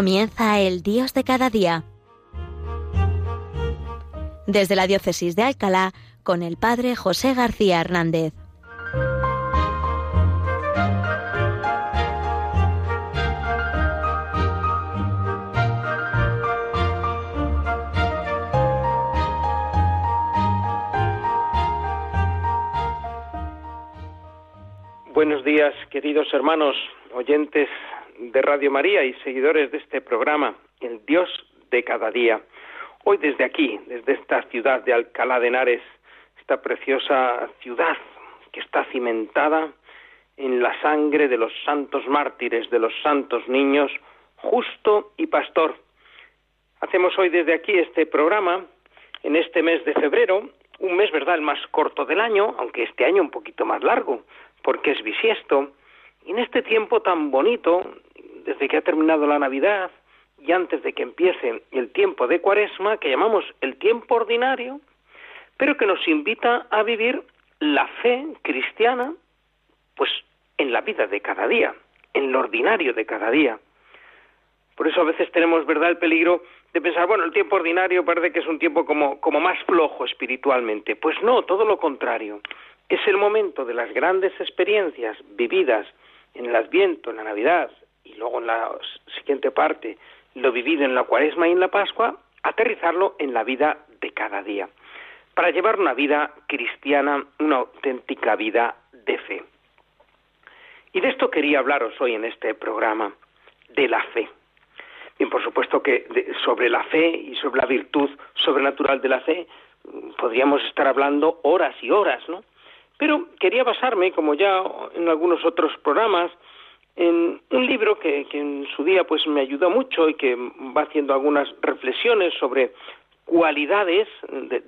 Comienza el Dios de cada día. Desde la Diócesis de Alcalá, con el Padre José García Hernández. Buenos días, queridos hermanos, oyentes de Radio María y seguidores de este programa, El Dios de cada día. Hoy desde aquí, desde esta ciudad de Alcalá de Henares, esta preciosa ciudad que está cimentada en la sangre de los santos mártires, de los santos niños, justo y pastor. Hacemos hoy desde aquí este programa en este mes de febrero, un mes, ¿verdad?, el más corto del año, aunque este año un poquito más largo, porque es bisiesto, y en este tiempo tan bonito desde que ha terminado la Navidad y antes de que empiece el tiempo de Cuaresma, que llamamos el tiempo ordinario, pero que nos invita a vivir la fe cristiana, pues en la vida de cada día, en lo ordinario de cada día. Por eso a veces tenemos, ¿verdad?, el peligro de pensar, bueno, el tiempo ordinario parece que es un tiempo como, como más flojo espiritualmente. Pues no, todo lo contrario. Es el momento de las grandes experiencias vividas en el Adviento, en la Navidad, y luego en la siguiente parte lo vivido en la cuaresma y en la pascua, aterrizarlo en la vida de cada día, para llevar una vida cristiana, una auténtica vida de fe. Y de esto quería hablaros hoy en este programa, de la fe. Bien, por supuesto que sobre la fe y sobre la virtud sobrenatural de la fe podríamos estar hablando horas y horas, ¿no? Pero quería basarme, como ya en algunos otros programas, en un libro que, en su día pues me ayudó mucho y que va haciendo algunas reflexiones sobre cualidades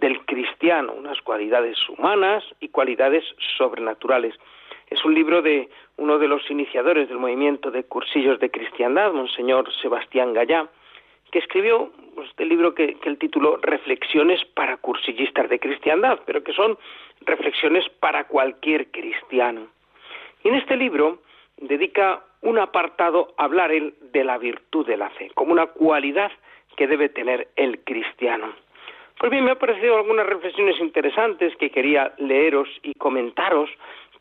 del cristiano, unas cualidades humanas y cualidades sobrenaturales. Es un libro de uno de los iniciadores del movimiento de cursillos de cristiandad, Monseñor Sebastián Gallá, que escribió este libro que, que el título Reflexiones para cursillistas de cristiandad, pero que son reflexiones para cualquier cristiano. Y en este libro dedica un apartado a hablar él de la virtud de la fe, como una cualidad que debe tener el cristiano. Pues bien, me han parecido algunas reflexiones interesantes que quería leeros y comentaros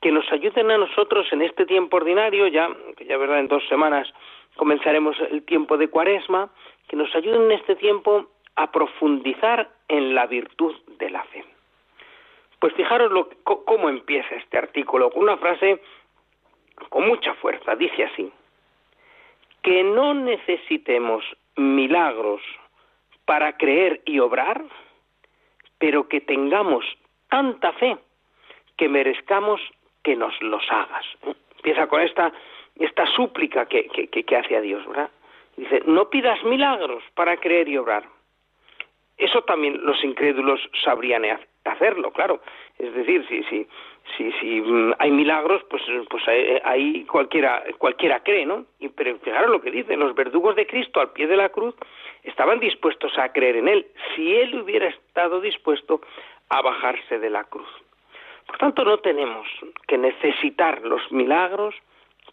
que nos ayuden a nosotros en este tiempo ordinario, ya, que ya verdad en dos semanas comenzaremos el tiempo de cuaresma, que nos ayuden en este tiempo a profundizar en la virtud de la fe. Pues fijaros lo, cómo empieza este artículo, con una frase con mucha fuerza, dice así, que no necesitemos milagros para creer y obrar, pero que tengamos tanta fe que merezcamos que nos los hagas. Empieza con esta, esta súplica que, que, que hace a Dios, ¿verdad? Dice, no pidas milagros para creer y obrar. Eso también los incrédulos sabrían hacerlo, claro. Es decir, si, si, si, si mm, hay milagros, pues, pues ahí cualquiera, cualquiera cree, ¿no? Y, pero fijaros lo que dice, los verdugos de Cristo al pie de la cruz estaban dispuestos a creer en Él, si Él hubiera estado dispuesto a bajarse de la cruz. Por tanto, no tenemos que necesitar los milagros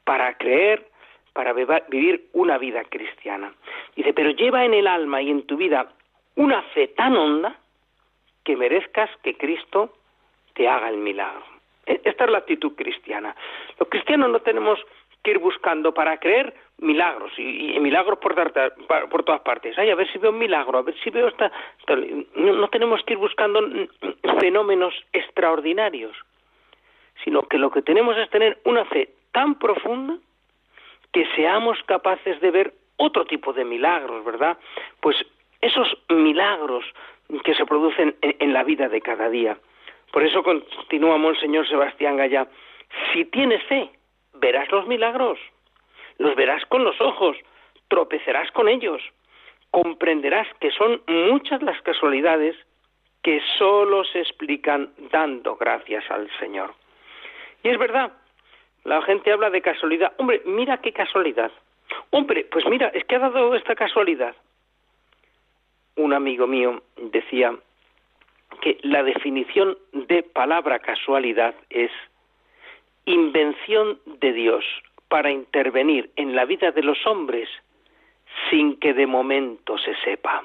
para creer, para vivir una vida cristiana. Dice, pero lleva en el alma y en tu vida una fe tan honda que merezcas que Cristo te haga el milagro. Esta es la actitud cristiana. Los cristianos no tenemos que ir buscando para creer milagros y, milagros por, por, todas partes. Ay, a ver si veo un milagro, a ver si veo esta. No, tenemos que ir buscando fenómenos extraordinarios, sino que lo que tenemos es tener una fe tan profunda que seamos capaces de ver otro tipo de milagros, ¿verdad? Pues esos milagros que se producen en la vida de cada día. Por eso continúa Monseñor Sebastián Gaya, si tienes fe, verás los milagros, los verás con los ojos, tropezarás con ellos, comprenderás que son muchas las casualidades que sólo se explican dando gracias al Señor. Y es verdad, la gente habla de casualidad. Hombre, mira qué casualidad. Hombre, pues mira, es que ha dado esta casualidad. Un amigo mío decía, que la definición de palabra casualidad es invención de Dios para intervenir en la vida de los hombres sin que de momento se sepa.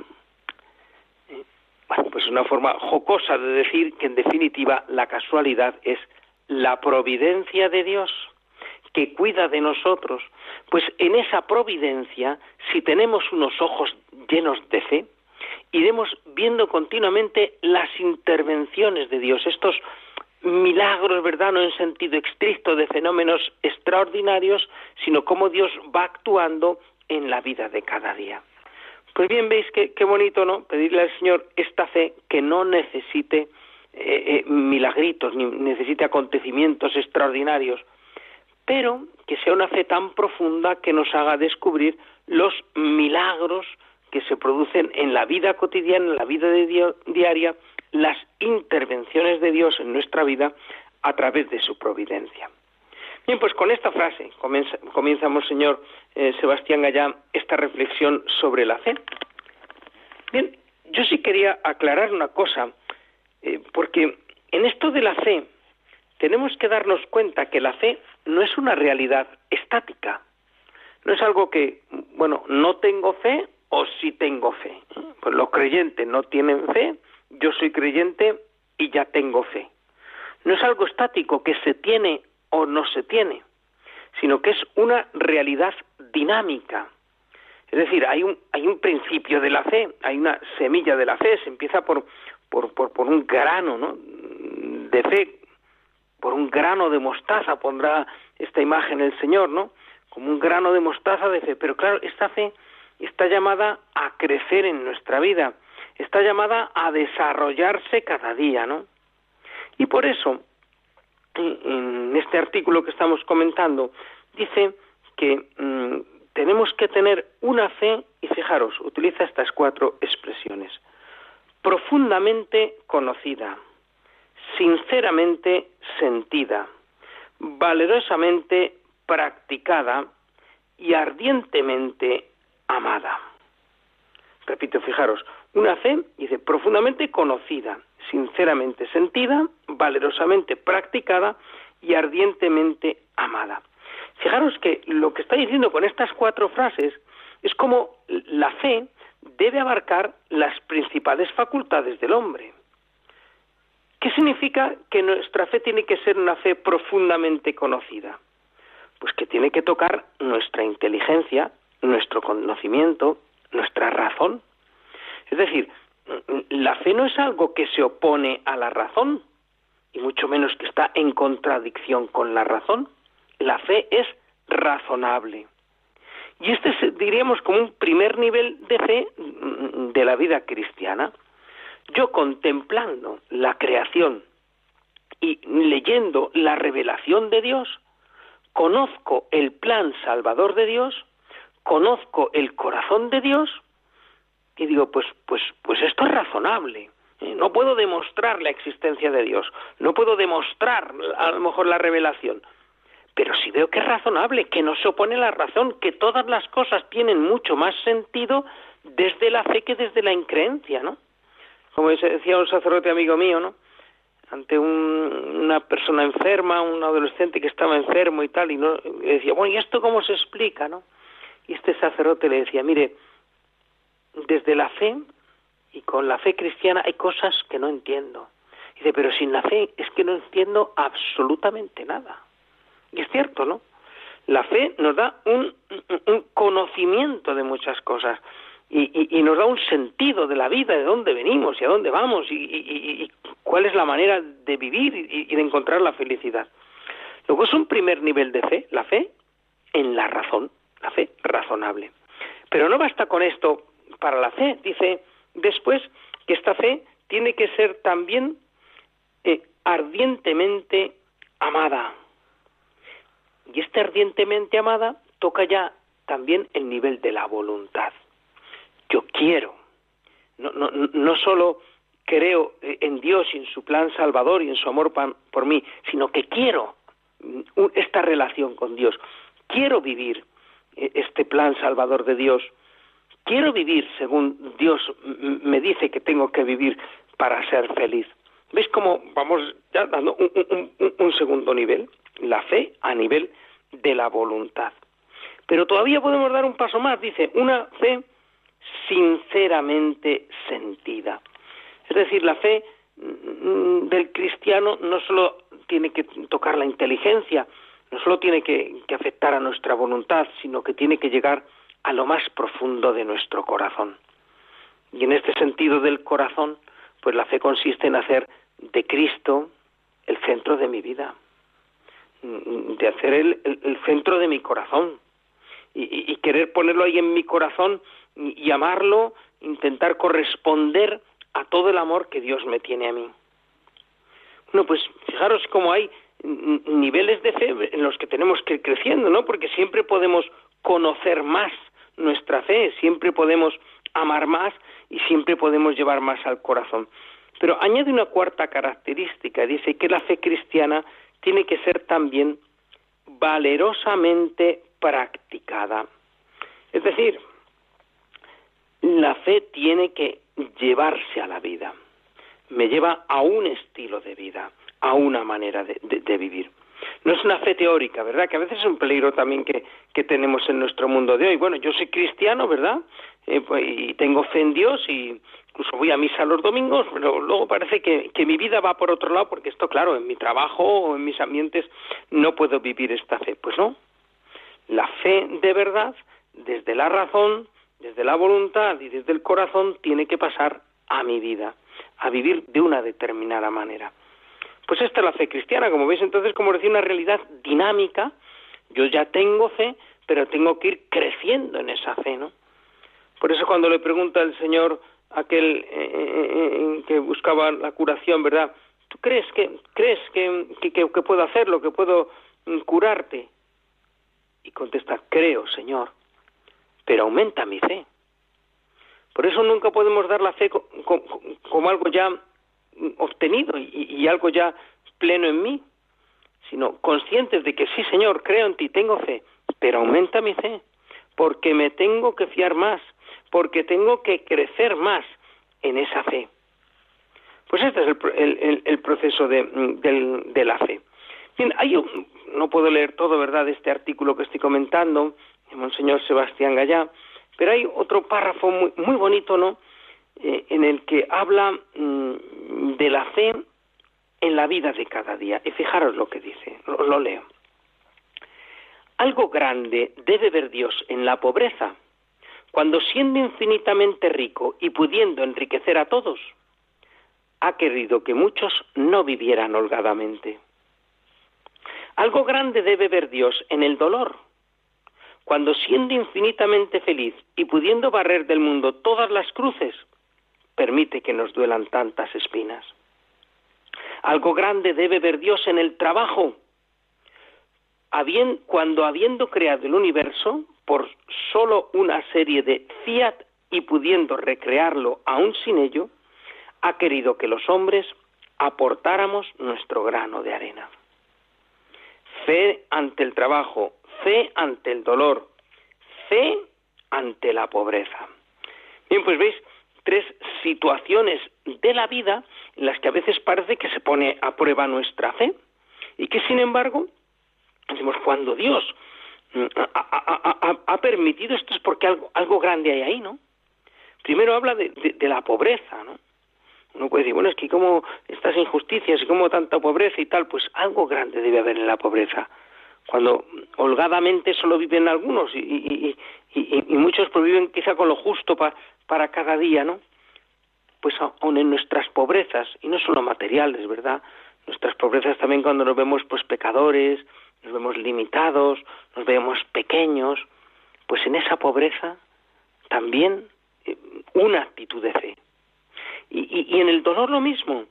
Bueno, pues una forma jocosa de decir que en definitiva la casualidad es la providencia de Dios que cuida de nosotros. Pues en esa providencia, si tenemos unos ojos llenos de fe, iremos viendo continuamente las intervenciones de Dios, estos milagros, ¿verdad? No en sentido estricto de fenómenos extraordinarios, sino cómo Dios va actuando en la vida de cada día. Pues bien, veis qué, qué bonito, ¿no? Pedirle al Señor esta fe que no necesite eh, eh, milagritos, ni necesite acontecimientos extraordinarios, pero que sea una fe tan profunda que nos haga descubrir los milagros que se producen en la vida cotidiana, en la vida diaria, las intervenciones de Dios en nuestra vida a través de su providencia. Bien, pues con esta frase comenzamos, señor eh, Sebastián Gallán, esta reflexión sobre la fe. Bien, yo sí quería aclarar una cosa, eh, porque en esto de la fe tenemos que darnos cuenta que la fe no es una realidad estática, no es algo que, bueno, no tengo fe o sí tengo fe. Pues los creyentes no tienen fe, yo soy creyente y ya tengo fe. No es algo estático que se tiene o no se tiene, sino que es una realidad dinámica. Es decir, hay un, hay un principio de la fe, hay una semilla de la fe, se empieza por, por, por, un grano ¿no? de fe, por un grano de mostaza, pondrá esta imagen el Señor, ¿no? Como un grano de mostaza de fe. Pero claro, esta fe está llamada a crecer en nuestra vida, está llamada a desarrollarse cada día, ¿no? Y por eso, en este artículo que estamos comentando, dice que mm, tenemos que tener una fe, y fijaros, utiliza estas cuatro expresiones, profundamente conocida, sinceramente sentida, valerosamente practicada y ardientemente amada. Repito, fijaros, una fe, dice, profundamente conocida, sinceramente sentida, valerosamente practicada y ardientemente amada. Fijaros que lo que está diciendo con estas cuatro frases es como la fe debe abarcar las principales facultades del hombre. ¿Qué significa que nuestra fe tiene que ser una fe profundamente conocida? Pues que tiene que tocar nuestra inteligencia, nuestro conocimiento, nuestra razón. Es decir, la fe no es algo que se opone a la razón, y mucho menos que está en contradicción con la razón. La fe es razonable. Y este es, diríamos, como un primer nivel de fe de la vida cristiana. Yo contemplando la creación y leyendo la revelación de Dios, conozco el plan salvador de Dios conozco el corazón de Dios y digo, pues, pues, pues esto es razonable. ¿eh? No puedo demostrar la existencia de Dios, no puedo demostrar a lo mejor la revelación, pero si veo que es razonable, que no se opone la razón, que todas las cosas tienen mucho más sentido desde la fe que desde la increencia, ¿no? Como decía un sacerdote amigo mío, ¿no? Ante una persona enferma, un adolescente que estaba enfermo y tal, y no, le decía, bueno, ¿y esto cómo se explica, no? Y este sacerdote le decía, mire, desde la fe y con la fe cristiana hay cosas que no entiendo. dice, pero sin la fe es que no entiendo absolutamente nada. Y es cierto, ¿no? La fe nos da un, conocimiento de muchas cosas y, nos da un sentido de la vida, de dónde venimos y a dónde vamos y, cuál es la manera de vivir y, de encontrar la felicidad. Luego es un primer nivel de fe, la fe en la razón la fe razonable. Pero no basta con esto para la fe, dice después que esta fe tiene que ser también eh, ardientemente amada. Y esta ardientemente amada toca ya también el nivel de la voluntad. Yo quiero, no, no, no solo creo en Dios y en su plan salvador y en su amor por mí, sino que quiero esta relación con Dios. Quiero vivir este plan salvador de Dios. Quiero vivir según Dios me dice que tengo que vivir para ser feliz. ¿Ves cómo vamos ya dando un, segundo nivel? La fe a nivel de la voluntad. Pero todavía podemos dar un paso más, dice, una fe sinceramente sentida. Es decir, la fe mm, del cristiano no solo tiene que tocar la inteligencia, no solo tiene que, afectar a nuestra voluntad, sino que tiene que llegar a lo más profundo de nuestro corazón. Y en este sentido del corazón, pues la fe consiste en hacer de Cristo el centro de mi vida, mm, de hacer el, el, centro de mi corazón y, y, querer ponerlo ahí en mi corazón y, y amarlo, intentar corresponder a todo el amor que Dios me tiene a mí. Bueno, pues fijaros cómo hay niveles de fe en los que tenemos que ir creciendo, ¿no? Porque siempre podemos conocer más nuestra fe, siempre podemos amar más y siempre podemos llevar más al corazón. Pero añade una cuarta característica, dice que la fe cristiana tiene que ser también valerosamente practicada. Es decir, la fe tiene que llevarse a la vida, me lleva a un estilo de vida, a una manera de, vivir. No es una fe teórica, ¿verdad? Que a veces es un peligro también que, que tenemos en nuestro mundo de hoy. Bueno, yo soy cristiano, ¿verdad? Eh, pues, y tengo fe en Dios y incluso voy a misa los domingos, pero luego parece que, que mi vida va por otro lado porque esto, claro, en mi trabajo o en mis ambientes no puedo vivir esta fe. Pues no. La fe de verdad, desde la razón, desde la voluntad y desde el corazón, tiene que pasar a mi vida, a vivir de una determinada manera. Pues esta es la fe cristiana, como veis entonces, como decía, una realidad dinámica. Yo ya tengo fe, pero tengo que ir creciendo en esa fe, ¿no? Por eso cuando le pregunta el Señor aquel eh, eh, eh, que buscaba la curación, ¿verdad? ¿Tú crees que crees que, que, que puedo hacerlo, que puedo mm, curarte? Y contesta, creo, Señor, pero aumenta mi fe. Por eso nunca podemos dar la fe como algo ya obtenido y, algo ya pleno en mí, sino conscientes de que sí, Señor, creo en ti, tengo fe, pero aumenta mi fe, porque me tengo que fiar más, porque tengo que crecer más en esa fe. Pues este es el, proceso de, la fe. Bien, hay no puedo leer todo, ¿verdad?, de este artículo que estoy comentando, de Monseñor Sebastián Gallá, pero hay otro párrafo muy, muy bonito, ¿no?, eh, en el que habla mm, de la fe en la vida de cada día. Y fijaros lo que dice, lo, leo. Algo grande debe ver Dios en la pobreza, cuando siendo infinitamente rico y pudiendo enriquecer a todos, ha querido que muchos no vivieran holgadamente. Algo grande debe ver Dios en el dolor, cuando siendo infinitamente feliz y pudiendo barrer del mundo todas las cruces, permite que nos duelan tantas espinas. Algo grande debe ver Dios en el trabajo, cuando habiendo creado el universo por solo una serie de fiat y pudiendo recrearlo aún sin ello, ha querido que los hombres aportáramos nuestro grano de arena. Fe ante el trabajo, fe ante el dolor, fe ante la pobreza. Bien, pues veis, tres situaciones de la vida en las que a veces parece que se pone a prueba nuestra fe y que sin embargo, decimos, cuando Dios mm, ha, permitido esto es porque algo, algo, grande hay ahí, ¿no? Primero habla de, de, la pobreza, ¿no? Uno puede decir, bueno, es que como estas injusticias y como tanta pobreza y tal, pues algo grande debe haber en la pobreza. Cuando holgadamente solo viven algunos y, y, y, y muchos pues viven quizá con lo justo para para cada día, ¿no? Pues aún en nuestras pobrezas, y no solo materiales, ¿verdad? Nuestras pobrezas también cuando nos vemos pues pecadores, nos vemos limitados, nos vemos pequeños, pues en esa pobreza también eh, una actitud de fe. Y, y, en el dolor lo mismo.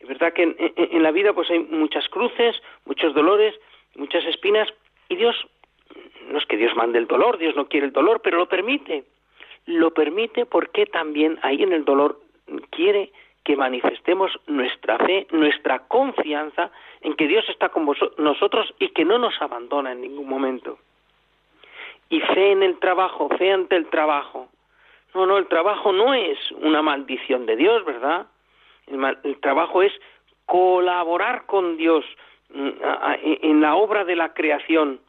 Es verdad que en, en, la vida pues hay muchas cruces, muchos dolores, muchas espinas, y Dios, no es que Dios mande el dolor, Dios no quiere el dolor, pero lo permite lo permite porque también ahí en el dolor quiere que manifestemos nuestra fe, nuestra confianza en que Dios está con nosotros y que no nos abandona en ningún momento. Y fe en el trabajo, fe ante el trabajo. No, no, el trabajo no es una maldición de Dios, ¿verdad? El, trabajo es colaborar con Dios en la obra de la creación,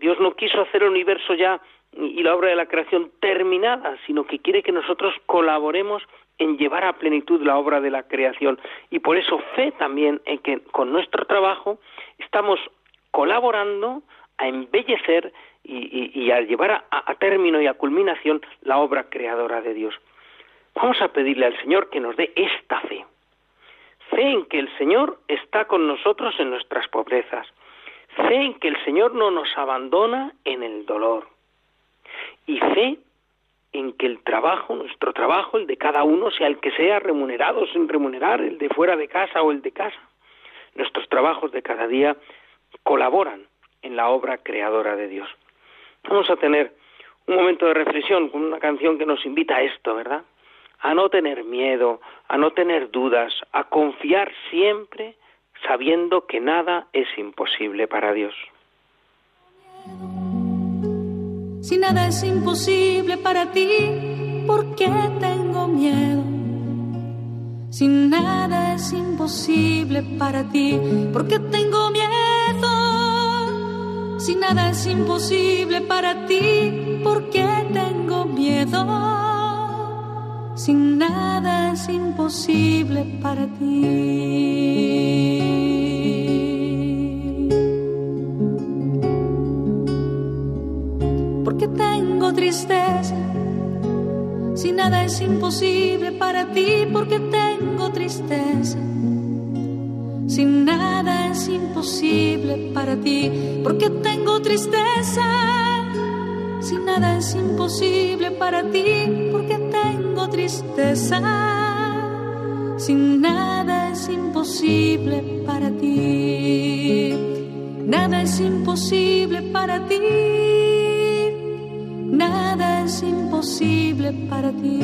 Dios no quiso hacer el universo ya y la obra de la creación terminada, sino que quiere que nosotros colaboremos en llevar a plenitud la obra de la creación. Y por eso fe también en que con nuestro trabajo estamos colaborando a embellecer y, a llevar a, término y a culminación la obra creadora de Dios. Vamos a pedirle al Señor que nos dé esta fe. Fe en que el Señor está con nosotros en nuestras pobrezas. Fe en que el Señor no nos abandona en el dolor. Y fe en que el trabajo, nuestro trabajo, el de cada uno, sea el que sea, remunerado sin remunerar, el de fuera de casa o el de casa, nuestros trabajos de cada día colaboran en la obra creadora de Dios. Vamos a tener un momento de reflexión con una canción que nos invita a esto, ¿verdad? A no tener miedo, a no tener dudas, a confiar siempre sabiendo que nada es imposible para Dios. Si nada es imposible para ti, ¿por qué tengo miedo? Si nada es imposible para ti, ¿por qué tengo miedo? Si nada es imposible para ti, ¿por qué tengo miedo? Si nada es imposible para ti. ¿Por qué tengo tristeza? Si nada es imposible para ti, ¿por qué tengo tristeza? Si nada es imposible para ti, ¿por qué tengo tristeza? Si nada es imposible para ti, ¿por tengo tristeza? Si nada es imposible para ti, nada es imposible para ti, nada es imposible para ti.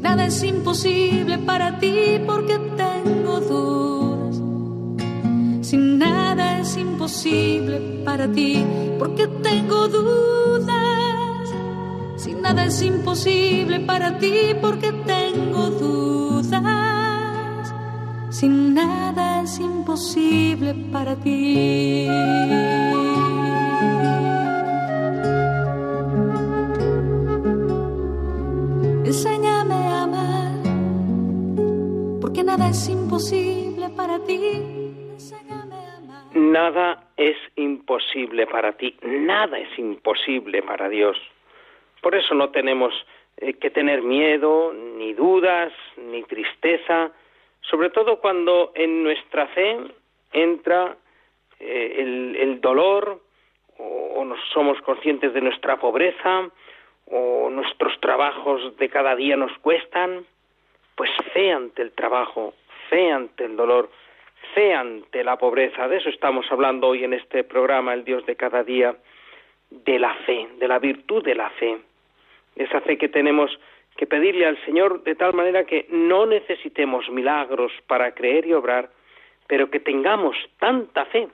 Nada es imposible para ti porque tengo dudas. Si nada es imposible para ti porque tengo dudas. Si nada es imposible para ti porque tengo dudas. Si nada es imposible para ti. es imposible para ti. Nada es imposible para ti, nada es imposible para Dios. Por eso no tenemos eh, que tener miedo, ni dudas, ni tristeza, sobre todo cuando en nuestra fe entra eh, el, dolor o, o no somos conscientes de nuestra pobreza o nuestros trabajos de cada día nos cuestan, pues fe ante el trabajo, fe ante el dolor, fe ante la pobreza. De eso estamos hablando hoy en este programa, el Dios de cada día, de la fe, de la virtud de la fe. Esa fe que tenemos que pedirle al Señor de tal manera que no necesitemos milagros para creer y obrar, pero que tengamos tanta fe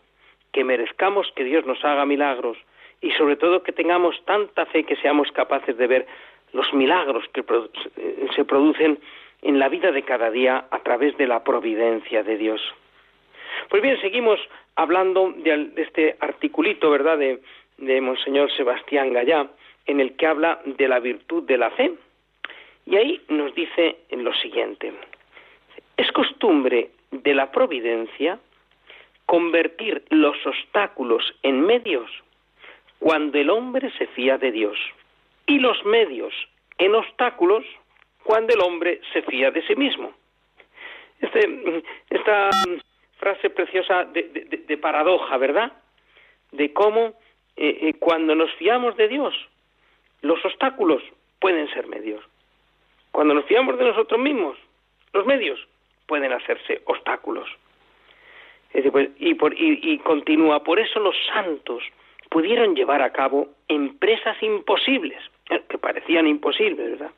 que merezcamos que Dios nos haga milagros y sobre todo que tengamos tanta fe que seamos capaces de ver los milagros que se producen en la vida de cada día a través de la providencia de Dios. Pues bien, seguimos hablando de, este articulito, ¿verdad?, de, Monseñor Sebastián Gallá, en el que habla de la virtud de la fe. Y ahí nos dice lo siguiente, es costumbre de la providencia convertir los obstáculos en medios cuando el hombre se fía de Dios y los medios en obstáculos cuando el hombre se fía de sí mismo. Este, esta frase preciosa de, paradoja, ¿verdad? De cómo eh, eh, cuando nos fiamos de Dios, los obstáculos pueden ser medios. Cuando nos fiamos de nosotros mismos, los medios pueden hacerse obstáculos. Pues, y, y continúa, por eso los santos pudieron llevar a cabo empresas imposibles, eh, que parecían imposibles, ¿verdad?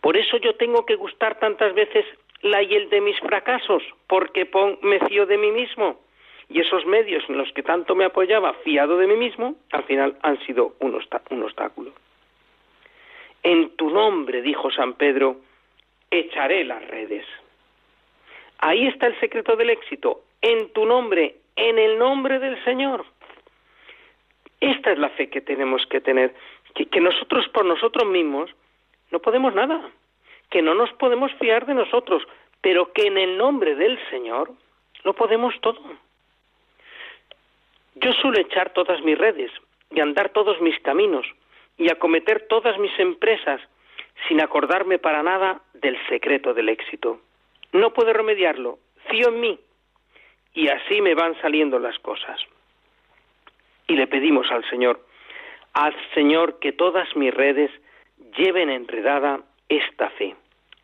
Por eso yo tengo que gustar tantas veces la y el de mis fracasos, porque me fío de mí mismo. Y esos medios en los que tanto me apoyaba, fiado de mí mismo, al final han sido un, obstáculo. En tu nombre, dijo San Pedro, echaré las redes. Ahí está el secreto del éxito, en tu nombre, en el nombre del Señor. Esta es la fe que tenemos que tener, que nosotros por nosotros mismos no podemos nada, que no nos podemos fiar de nosotros, pero que en el nombre del Señor lo podemos todo. Yo suelo echar todas mis redes y andar todos mis caminos y acometer todas mis empresas sin acordarme para nada del secreto del éxito. No puedo remediarlo, fío en mí y así me van saliendo las cosas. Y le pedimos al Señor, haz Señor que todas mis redes lleven enredada esta fe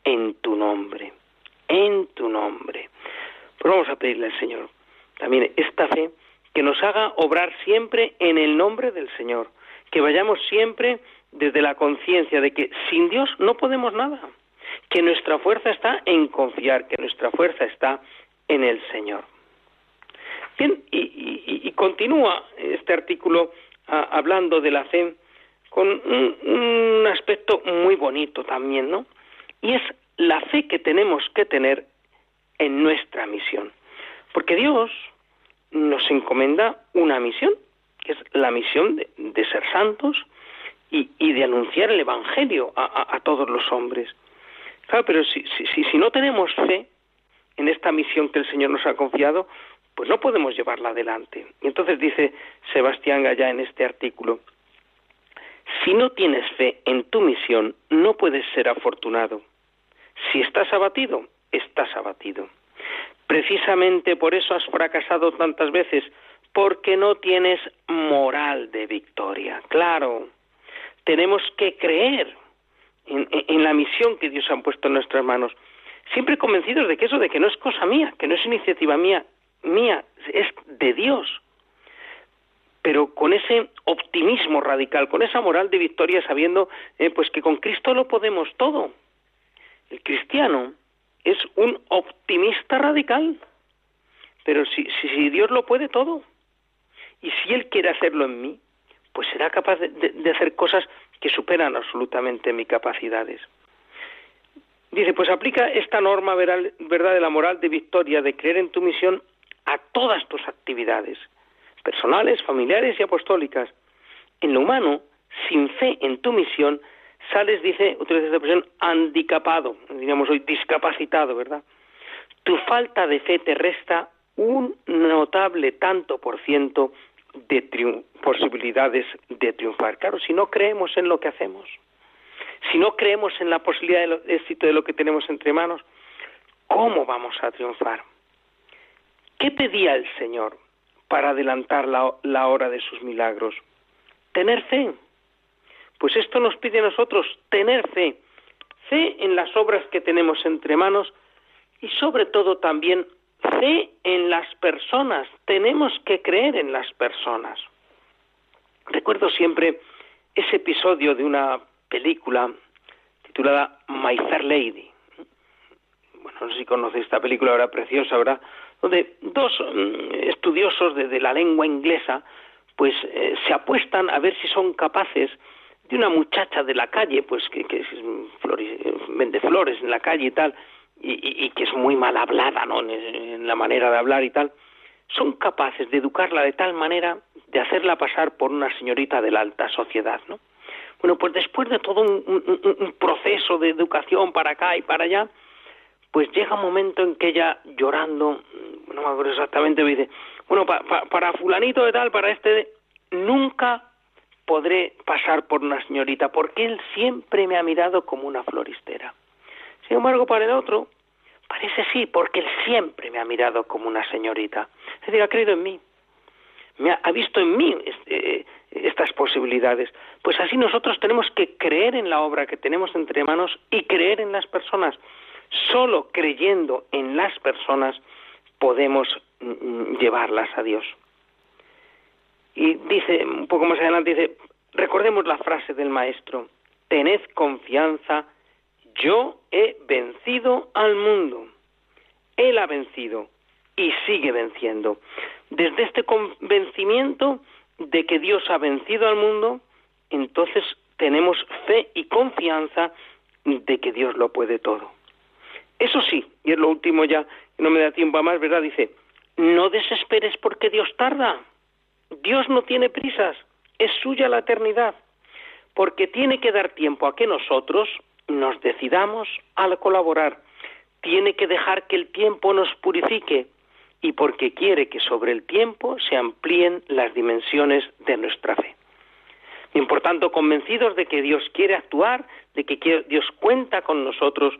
en tu nombre, en tu nombre. Pues vamos a pedirle al Señor también esta fe que nos haga obrar siempre en el nombre del Señor, que vayamos siempre desde la conciencia de que sin Dios no podemos nada, que nuestra fuerza está en confiar, que nuestra fuerza está en el Señor. Bien, y, continúa este artículo ah, hablando de la fe con un aspecto muy bonito también, ¿no? Y es la fe que tenemos que tener en nuestra misión. Porque Dios nos encomienda una misión, que es la misión de, ser santos y, de anunciar el Evangelio a, todos los hombres. Claro, pero si, si, si no tenemos fe en esta misión que el Señor nos ha confiado, pues no podemos llevarla adelante. Y entonces dice Sebastián Gallá en este artículo, si no tienes fe en tu misión, no puedes ser afortunado. Si estás abatido, estás abatido. Precisamente por eso has fracasado tantas veces, porque no tienes moral de victoria. Claro, tenemos que creer en, la misión que Dios ha puesto en nuestras manos, siempre convencidos de que eso, de que no es cosa mía, que no es iniciativa mía, mía, es de Dios. Pero con ese optimismo radical, con esa moral de victoria, sabiendo eh, pues que con Cristo lo podemos todo. El cristiano es un optimista radical. Pero si, si, Dios lo puede todo, y si Él quiere hacerlo en mí, pues será capaz de, hacer cosas que superan absolutamente mis capacidades. Dice, pues aplica esta norma verdad de la moral de victoria, de creer en tu misión, a todas tus actividades, personales, familiares y apostólicas. En lo humano, sin fe en tu misión, sales, dice, utiliza esta expresión, handicapado, diríamos hoy discapacitado, ¿verdad? Tu falta de fe te resta un notable tanto por ciento de posibilidades de triunfar. Claro, si no creemos en lo que hacemos, si no creemos en la posibilidad de éxito de lo que tenemos entre manos, ¿cómo vamos a triunfar? ¿Qué pedía el Señor para adelantar la hora de sus milagros? Tener fe. Pues esto nos pide a nosotros tener fe, fe en las obras que tenemos entre manos y sobre todo también fe en las personas. Tenemos que creer en las personas. Recuerdo siempre ese episodio de una película titulada My Fair Lady. Bueno, no sé si conocéis esta película, ahora preciosa, ¿verdad? Donde dos mm, estudiosos de, la lengua inglesa pues eh, se apuestan a ver si son capaces de una muchacha de la calle, pues que vende flores en la calle y tal, y, que es muy mal hablada, ¿no? En, la manera de hablar y tal, son capaces de educarla de tal manera de hacerla pasar por una señorita de la alta sociedad, ¿no? Bueno, pues después de todo un, proceso de educación para acá y para allá, pues llega un momento en que ella llorando, no me acuerdo exactamente, dice, bueno, para fulanito de tal, para este, nunca podré pasar por una señorita, porque él siempre me ha mirado como una floristera. Sin embargo, para el otro, parece sí, porque él siempre me ha mirado como una señorita. Es decir, ha creído en mí, me ha, visto en mí este, estas posibilidades. Pues así nosotros tenemos que creer en la obra que tenemos entre manos y creer en las personas. Solo creyendo en las personas podemos llevarlas a Dios. Y dice, un poco más adelante, dice, recordemos la frase del maestro, tened confianza, yo he vencido al mundo. Él ha vencido y sigue venciendo. Desde este convencimiento de que Dios ha vencido al mundo, entonces tenemos fe y confianza de que Dios lo puede todo. Eso sí, y es lo último ya, no me da tiempo a más, ¿verdad? Dice, no desesperes porque Dios tarda. Dios no tiene prisas, es suya la eternidad, porque tiene que dar tiempo a que nosotros nos decidamos al colaborar. Tiene que dejar que el tiempo nos purifique y porque quiere que sobre el tiempo se amplíen las dimensiones de nuestra fe. Y por tanto, convencidos de que Dios quiere actuar, de que Dios cuenta con nosotros,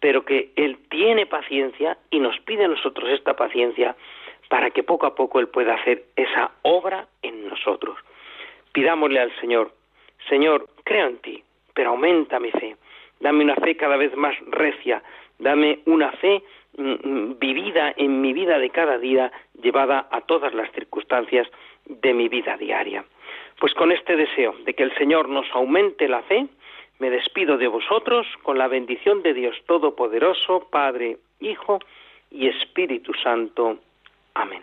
pero que Él tiene paciencia y nos pide a nosotros esta paciencia para que poco a poco Él pueda hacer esa obra en nosotros. Pidámosle al Señor, Señor, creo en ti, pero aumenta mi fe. Dame una fe cada vez más recia, dame una fe mm, mm, vivida en mi vida de cada día, llevada a todas las circunstancias de mi vida diaria. Pues con este deseo de que el Señor nos aumente la fe, me despido de vosotros con la bendición de Dios Todopoderoso, Padre, Hijo y Espíritu Santo. Amén.